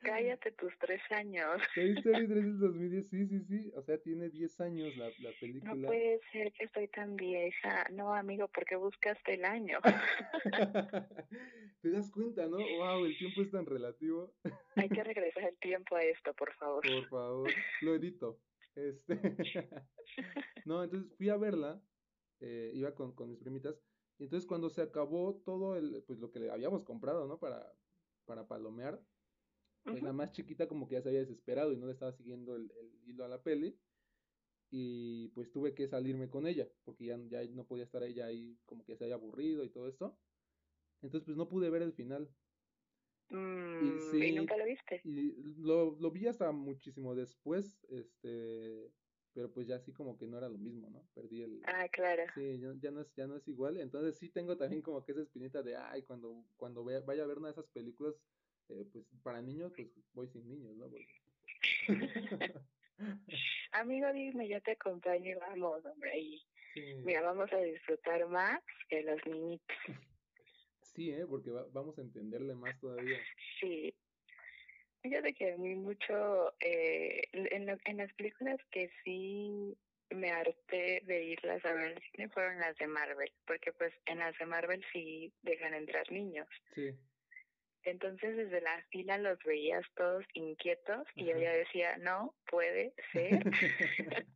Cállate tus tres años. Toy Story 3 del [laughs] 2010, sí, sí, sí. O sea, tiene 10 años la, la película. No puede ser que estoy tan vieja. No, amigo, ¿por qué buscaste el año? [laughs] Te das cuenta, ¿no? Wow, el tiempo es tan relativo. Hay que regresar el tiempo a esto, por favor. Por favor, lo edito. Este. [laughs] no, entonces fui a verla. Eh, iba con, con mis primitas. Y entonces cuando se acabó todo el, pues lo que le habíamos comprado, ¿no? Para, para palomear pues la más chiquita como que ya se había desesperado y no le estaba siguiendo el, hilo a la peli. Y pues tuve que salirme con ella, porque ya, ya no podía estar ella ahí como que se había aburrido y todo esto. Entonces pues no pude ver el final. Mm, y, nunca lo viste? Y lo, lo vi hasta muchísimo después, este, pero pues ya así como que no era lo mismo, ¿no? Perdí el... Ah, claro. Sí, ya, ya, no es, ya no es igual, entonces sí tengo también como que esa espinita de, ay, cuando, cuando vaya a ver una de esas películas, eh, pues para niños, pues voy sin niños, ¿no? [laughs] Amigo, dime, yo te acompaño y vamos, hombre, y mira, vamos a disfrutar más que los niñitos. Sí, ¿eh? Porque vamos a entenderle más todavía. Sí. Fíjate que a mí mucho, eh, en, en las películas que sí me harté de irlas a ver al cine fueron las de Marvel, porque pues en las de Marvel sí dejan entrar niños. Sí. Entonces desde la fila los veías todos inquietos y yo ya decía, no puede ser [laughs]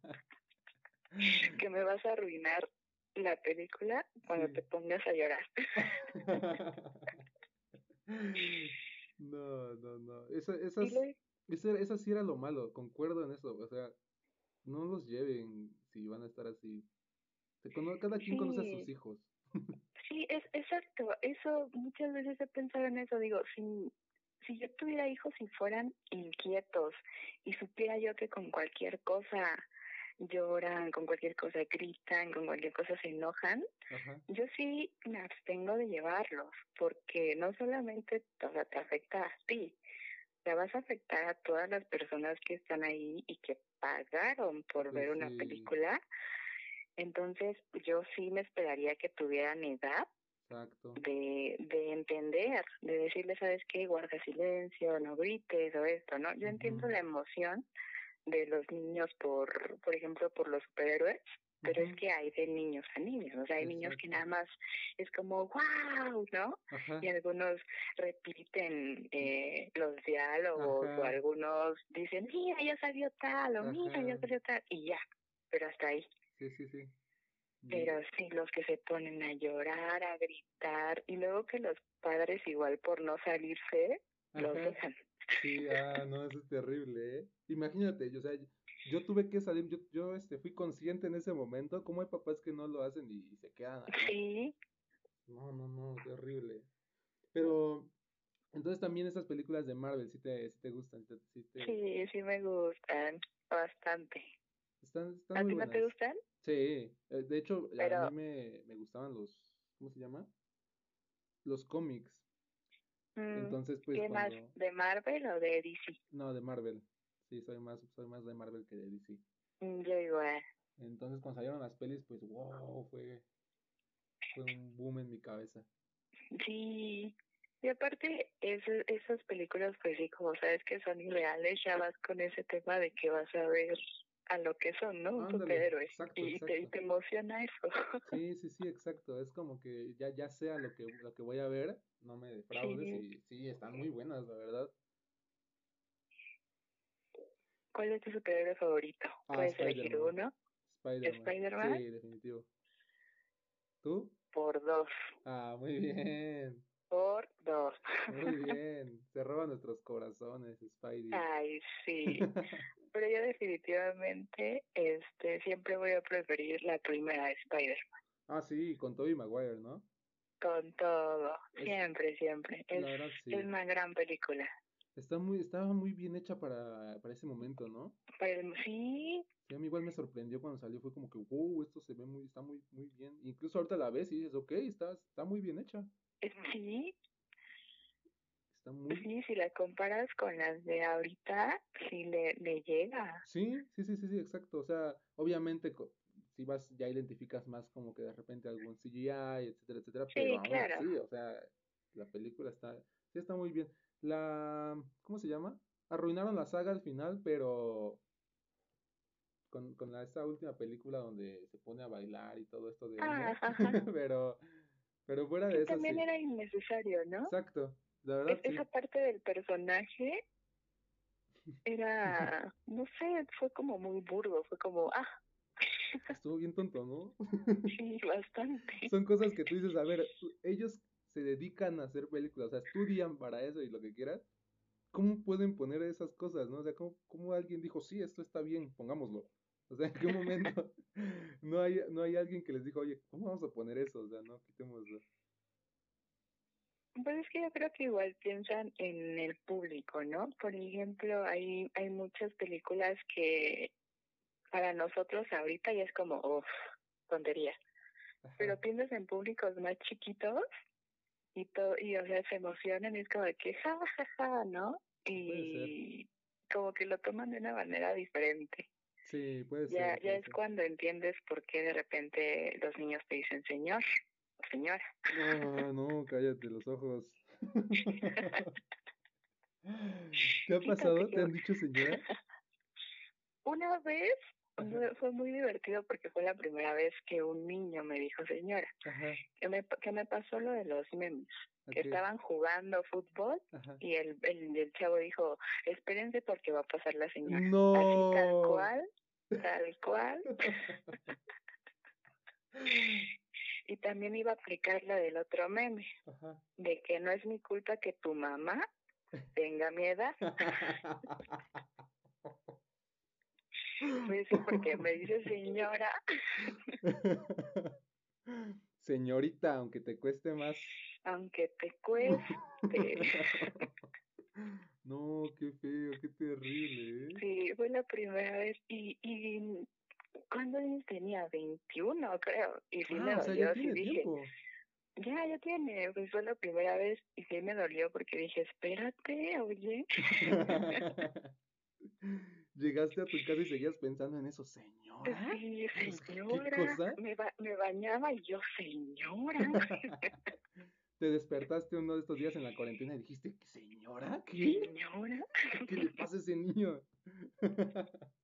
[laughs] que me vas a arruinar la película cuando te pongas a llorar. [laughs] no, no, no. Esa, esas, esa, sí era lo malo, concuerdo en eso. O sea, no los lleven si van a estar así. Cada quien conoce a sus hijos. Sí, es exacto. Eso muchas veces he pensado en eso. Digo, si, si yo tuviera hijos y fueran inquietos y supiera yo que con cualquier cosa lloran, con cualquier cosa gritan, con cualquier cosa se enojan, yo sí me abstengo de llevarlos, porque no solamente o sea, te afecta a ti, te vas a afectar a todas las personas que están ahí y que pagaron por ver una película. Entonces, yo sí me esperaría que tuvieran edad De, de entender, de decirle, ¿sabes qué? Guarda silencio, no grites o esto, ¿no? Yo entiendo la emoción de los niños por, por ejemplo, por los superhéroes, pero es que hay de niños a niños, o sea, hay niños que nada más es como, wow, ¿no? Y algunos repiten eh, los diálogos o algunos dicen, mira, ya salió tal, o mira, ya salió tal, y ya, pero hasta ahí. Sí, sí, sí. Pero sí, los que se ponen a llorar, a gritar, y luego que los padres igual por no salirse, los dejan. Sí, ah, no, eso es terrible, ¿eh? Imagínate, yo, o sea, yo tuve que salir, yo, yo este, fui consciente en ese momento, como hay papás que no lo hacen y, se quedan. Sí. No, no, no, terrible. Pero, entonces también esas películas de Marvel, ¿sí te, sí te gustan? ¿Sí, sí, sí me gustan, bastante. Están, están ¿A ti no te gustan? Sí, eh, de hecho, a mí me, me gustaban los, ¿cómo se llama? Los cómics. Mm, Entonces, pues. ¿Qué más? ¿De Marvel o de DC? No, de Marvel. Sí, soy más, soy más de Marvel que de DC. Mm, yo igual. Entonces, cuando salieron las pelis, pues, wow, fue, fue un boom en mi cabeza. Sí. Y aparte, esas películas, pues sí, como sabes que son irreales, ya vas con ese tema de que vas a ver a lo que son, ¿no? Un superhéroe. y, Te, te, emociona eso. Sí, sí, sí, exacto. Es como que ya, ya sea lo que, lo que voy a ver, no me defraudes y sí, están muy buenas, la verdad. ¿Cuál es tu superhéroe favorito? Ah, ¿Puedes elegir uno? Spider-Man. Sí, definitivo. ¿Tú? Por dos. Ah, muy bien. Por dos. Muy [laughs] bien. Se roban nuestros corazones, Spidey. Ay, sí. [laughs] pero yo definitivamente este siempre voy a preferir la primera de Spider-Man. Ah, sí, con Tobey Maguire, ¿no? Con todo, siempre, siempre. Es, es una gran película. Está muy, estaba muy bien hecha para, para ese momento, ¿no? Para sí. Sí, a mí igual me sorprendió cuando salió, fue como que, wow, esto se ve muy, está muy, muy bien. Incluso ahorita la ves y dices, ok, está, está muy bien hecha. Sí, Sí, si la comparas con las de ahorita, sí le, le llega. Sí, sí, sí, sí, sí, exacto. O sea, obviamente sí vas, ya identificas más como que de repente algún CGI, etcétera, etcétera, pero aún así, o sea, la película está, sí está muy bien. La, ¿cómo se llama? Arruinaron la saga al final, pero con, con la, esta última película donde se pone a bailar y todo esto de Ah, [laughs] pero, pero fuera de eso también sí. era innecesario, ¿no? Exacto, la verdad sí. Esa parte del personaje era, [laughs] no sé, fue como muy burdo, fue como, ah, [laughs] Estuvo bien tonto, ¿no? sí, bastante. Son cosas que tú dices, a ver, ellos se dedican a hacer películas, o sea, estudian para eso y lo que quieras. ¿Cómo pueden poner esas cosas, no? O sea, ¿cómo, cómo alguien dijo, sí, esto está bien, pongámoslo? O sea, ¿en qué momento [laughs] [laughs] no hay, no hay alguien que les dijo, oye, ¿cómo vamos a poner eso? O sea, no, quitémoslo. Pues es que yo creo que igual piensan en el público, ¿no? Por ejemplo, hay, hay muchas películas que para nosotros ahorita ya es como, uff, tontería. Pero piensas en públicos más chiquitos y todo, y o sea, se emocionan y es como de que ja, ja, ja, ¿no? Y como que lo toman de una manera diferente. Sí, puede Ya, ser, ya puede es ser. cuando entiendes por qué de repente los niños te dicen señor o señora. No, no, cállate los ojos. [laughs] ¿Te ha pasado? ¿Te han dicho señora? [laughs] una vez fue- fue muy divertido porque fue la primera vez que un niño me dijo señora. ajá, Que me, que me pasó lo de los memes. Que estaban jugando fútbol ajá. y el, el, el chavo dijo, espérense porque va a pasar la señora. Así tal No. cual, tal cual. [laughs] Y también iba a aplicar la del otro meme, Ajá. de que no es mi culpa que tu mamá tenga mi edad. [laughs] Pues sí, porque me dice señora. [laughs] Señorita, aunque te cueste más. aunque te cueste. [laughs] No, qué feo, qué terrible, ¿eh? Sí, fue la primera vez y, y ¿cuántos años tenía? 21 creo. Y sí me Ah, o sea, ya dolió, sí tiene dije, tiempo. ya, ya tiene, pues fue la primera vez y sí me dolió porque dije, espérate, oye. [laughs] Llegaste a tu casa y seguías pensando en eso, señora. Sí, ¿Qué señora, cosa? me, ba me bañaba y yo, señora. [laughs] Te despertaste uno de estos días en la cuarentena y dijiste, ¿señora? ¿Qué? señora. ¿Qué le pasa a ese niño? [laughs]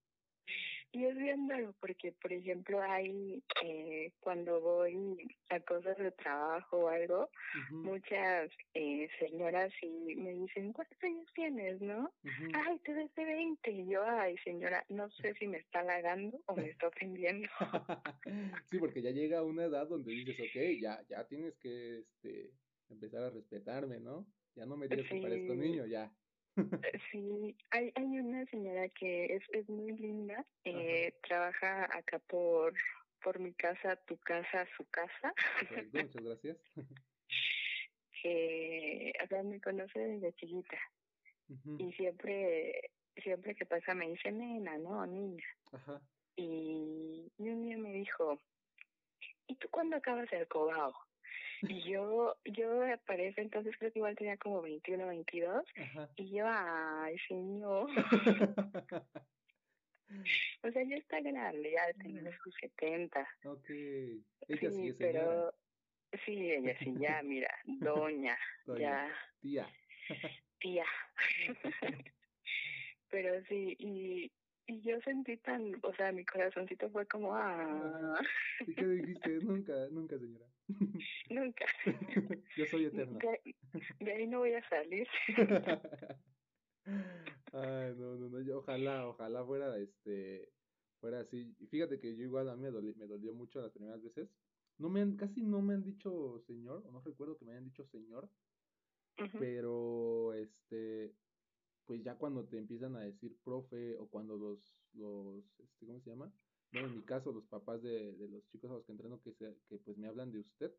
Y es bien raro porque, por ejemplo, hay, eh, cuando voy a cosas de trabajo o algo, muchas eh, señoras sí me dicen, ¿cuántos años tienes, no? Ay, te ves de 20. Y yo, ay, señora, no [laughs] sé si me está halagando o me está ofendiendo. [laughs] Sí, porque ya llega una edad donde dices, ok, ya, ya tienes que este, empezar a respetarme, ¿no? Ya no me digas que parezco Sí. niño, ya. [laughs] Sí, hay, hay una señora que es, es muy linda, eh, trabaja acá por, por mi casa, tu casa, su casa, Correcto, muchas gracias. [laughs] [laughs] que o sea, me conoce desde chiquita y siempre, siempre que pasa me dice nena, ¿no? Niña. Ajá. Y, y un día me dijo, ¿y tú cuándo acabas el cobao? Y yo, yo para ese entonces creo que igual tenía como 21, 22, Ajá. y yo, ay, señor, [laughs] o sea, ya está grande, ya tiene sus 70. Ok. Ella sí Sí, señora. pero sí, ella sí, ya, [laughs] mira, doña, Doña, ya, tía. tía. [laughs] pero sí, y, y yo sentí tan, o sea, mi corazoncito fue como, ah, [laughs] ¿Y qué dijiste? Nunca, nunca, señora. [laughs] nunca. [laughs] Yo soy eterna. De, de ahí no voy a salir. Ay, no, no, no, yo ojalá, ojalá fuera, este, fuera así. Y fíjate que yo igual a mí me dolió, me dolió mucho las primeras veces. No me han, casi no me han dicho señor, o no recuerdo que me hayan dicho señor, pero este, pues ya cuando te empiezan a decir profe, o cuando los, los, este, ¿cómo se llama? Bueno, en mi caso, los papás de, de los chicos a los que entreno que se, que pues me hablan de usted,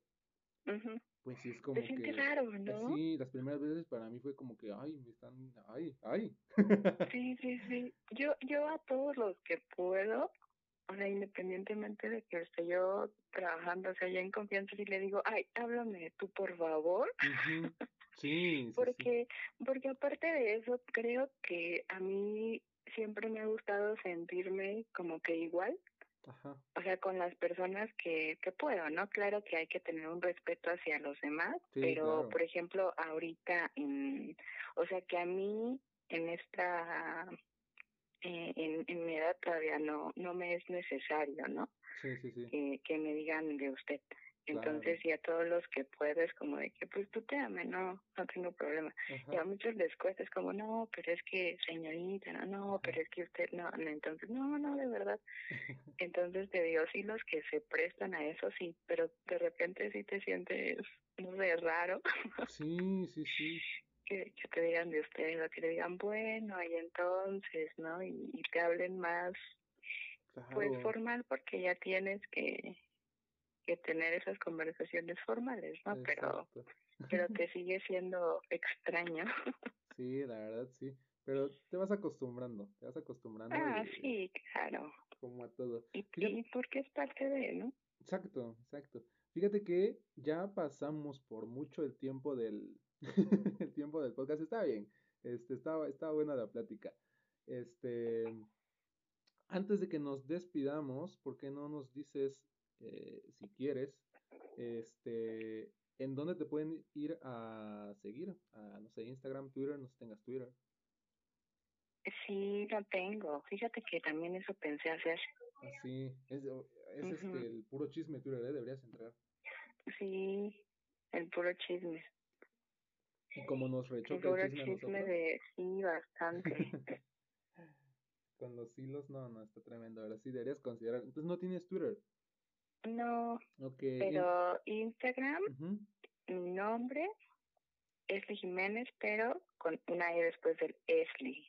pues sí es como Se que, raro, ¿no? sí, las primeras veces para mí fue como que, ay, me están, ay, ay. Sí, sí, sí. Yo, yo a todos los que puedo, o sea, independientemente de que esté yo trabajando, o sea, ya en confianza, sí le digo, ay, háblame tú, por favor. [laughs] Sí, sí, sí. Porque, porque aparte de eso, creo que a mí siempre me ha gustado sentirme como que igual O sea, con las personas que, que puedo, ¿no? Claro que hay que tener un respeto hacia los demás, pero por ejemplo, ahorita, en, o sea, que a mí en esta, eh, en, en mi edad todavía no, no me es necesario, ¿no? Sí, sí, sí. Que, que me digan de usted. Entonces, y a todos los que puedes, como de que, pues tú te ames, no, no tengo problema. Y a muchos les cuesta, es como, no, pero es que, señorita, no, no, pero es que usted, no, no, entonces, no, no, de verdad. [laughs] entonces te digo, sí, los que se prestan a eso, sí, pero de repente sí te sientes, no sé, raro. sí, sí, sí. Que, que te digan de usted, o que te digan, bueno, y entonces, ¿no? Y, y te hablen más, pues formal, porque ya tienes que que tener esas conversaciones formales, ¿no? Pero pero te [laughs] sigue siendo extraño. Sí, la verdad sí, pero te vas acostumbrando, te vas acostumbrando. Ah, sí, claro. Como a todo. Y, y porque es parte de, ¿no? Exacto, exacto. Fíjate que ya pasamos por mucho el tiempo del [laughs] el tiempo del podcast, está bien. Este estaba estaba buena la plática. Este antes de que nos despidamos, ¿por qué no nos dices eh, si quieres, este, ¿en dónde te pueden ir a seguir? A, no sé, Instagram, Twitter, no sé si tengas Twitter. Sí, lo tengo. Fíjate que también eso pensé hacer. Ah, sí, es, es este, el puro chisme Twitter, ¿eh? Deberías entrar. Sí, el puro chisme. Y como nos rechoca el, chisme, de sí, bastante. [laughs] Con los hilos, no, no, está tremendo. Ahora sí deberías considerar. Entonces no tienes Twitter. No. Pero Instagram, mi nombre, Esli Jiménez, pero con una E después del Esli.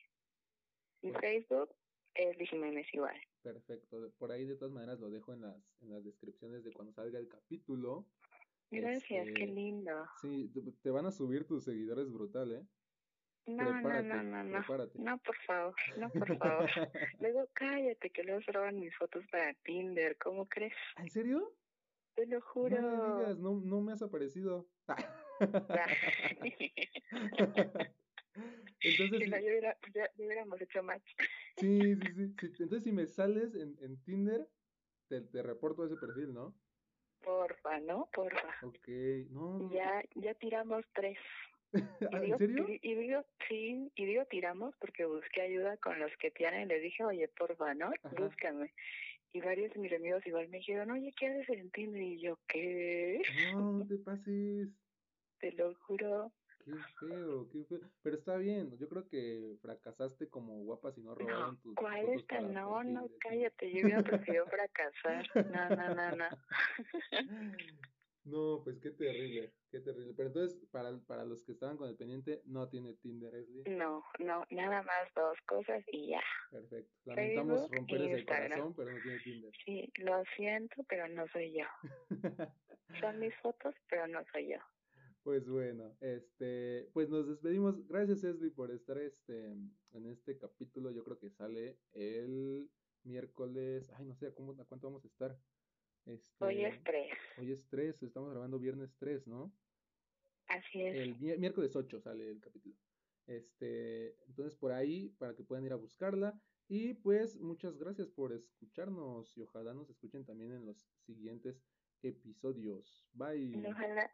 Y Facebook, Esli Jiménez igual. Perfecto. Por ahí de todas maneras lo dejo en las, en las descripciones de cuando salga el capítulo. Gracias, qué este, lindo. Sí, te van a subir tus seguidores brutal, ¿eh? No, no, no, no, no. No, por favor, no, por favor. [laughs] luego cállate que luego roban mis fotos para Tinder, ¿cómo crees? ¿En serio? Te lo juro. No me digas, no, no me has aparecido. [laughs] [laughs] Entonces, si no, yo hubiera, ya, hubiéramos hecho match. sí, sí, sí, sí, Entonces, si me sales en, en Tinder, te, te reporto ese perfil, ¿no? Porfa, ¿no? Porfa. Ok, no. Ya, ya tiramos tres. [laughs] ¿Ah, ¿En serio? Y, digo, sí, y digo tiramos porque busqué ayuda con los que tienen. Le dije, oye, porfa, ¿no? Búscame. Y varios de mis amigos igual me dijeron, oye, ¿qué haces en Tinder? Y yo, ¿qué? No, no te pases. [laughs] Te lo juro. Qué feo, qué feo. Pero está bien, yo creo que fracasaste como guapa si no robaron no, tus ¿Cuál está? No, no, cállate, yo hubiera preferido fracasar. No, no, no, no. [laughs] No, pues qué terrible, qué terrible. Pero entonces, para, para los que estaban con el pendiente, no tiene Tinder, Esli. No, no, nada más dos cosas y ya. Perfecto. Lamentamos romper ese corazón, pero no tiene Tinder. Sí, lo siento, pero no soy yo. [laughs] Son mis fotos, pero no soy yo. Pues bueno, este, pues nos despedimos. Gracias, Esli, por estar este, en este capítulo. Yo creo que sale el miércoles. Ay, no sé, ¿a, cómo, a cuánto vamos a estar? Este, hoy es 3. Hoy es 3, estamos grabando viernes 3, ¿no? Así es. El miércoles 8 sale el capítulo. Este, entonces por ahí para que puedan ir a buscarla y pues muchas gracias por escucharnos y ojalá nos escuchen también en los siguientes episodios. Bye. Ojalá